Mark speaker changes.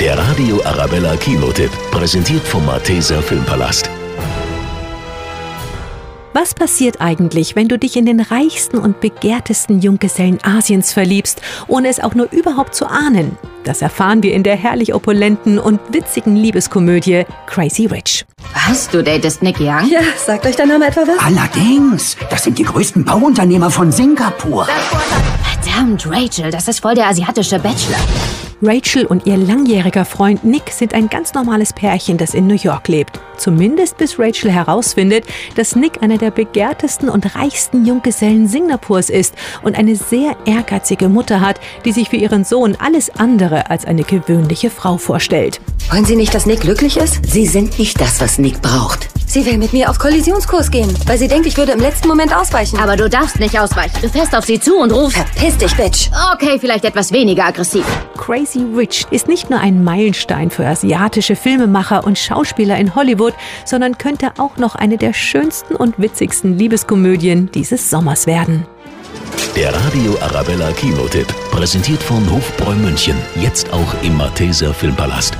Speaker 1: Der Radio Arabella Kinotipp, präsentiert vom Malteser Filmpalast.
Speaker 2: Was passiert eigentlich, wenn du dich in den reichsten und begehrtesten Junggesellen Asiens verliebst, ohne es auch nur überhaupt zu ahnen? Das erfahren wir in der herrlich opulenten und witzigen Liebeskomödie Crazy Rich.
Speaker 3: Was? Du datest Nick Young?
Speaker 4: Ja, sagt euch der Name etwa was?
Speaker 5: Allerdings, das sind die größten Bauunternehmer von Singapur.
Speaker 3: Verdammt, Rachel, das ist voll der asiatische Bachelor.
Speaker 2: Rachel und ihr langjähriger Freund Nick sind ein ganz normales Pärchen, das in New York lebt. Zumindest bis Rachel herausfindet, dass Nick einer der begehrtesten und reichsten Junggesellen Singapurs ist und eine sehr ehrgeizige Mutter hat, die sich für ihren Sohn alles andere als eine gewöhnliche Frau vorstellt.
Speaker 4: Wollen Sie nicht, dass Nick glücklich ist?
Speaker 5: Sie sind nicht das, was Nick braucht.
Speaker 4: Sie will mit mir auf Kollisionskurs gehen, weil sie denkt, ich würde im letzten Moment ausweichen.
Speaker 3: Aber du darfst nicht ausweichen. Du fährst auf sie zu und rufst.
Speaker 4: Verpiss dich, Bitch!
Speaker 3: Okay, vielleicht etwas weniger aggressiv.
Speaker 2: Crazy Rich ist nicht nur ein Meilenstein für asiatische Filmemacher und Schauspieler in Hollywood, sondern könnte auch noch eine der schönsten und witzigsten Liebeskomödien dieses Sommers werden.
Speaker 1: Der Radio Arabella Kinotipp, präsentiert von Hofbräu München, jetzt auch im Malteser Filmpalast.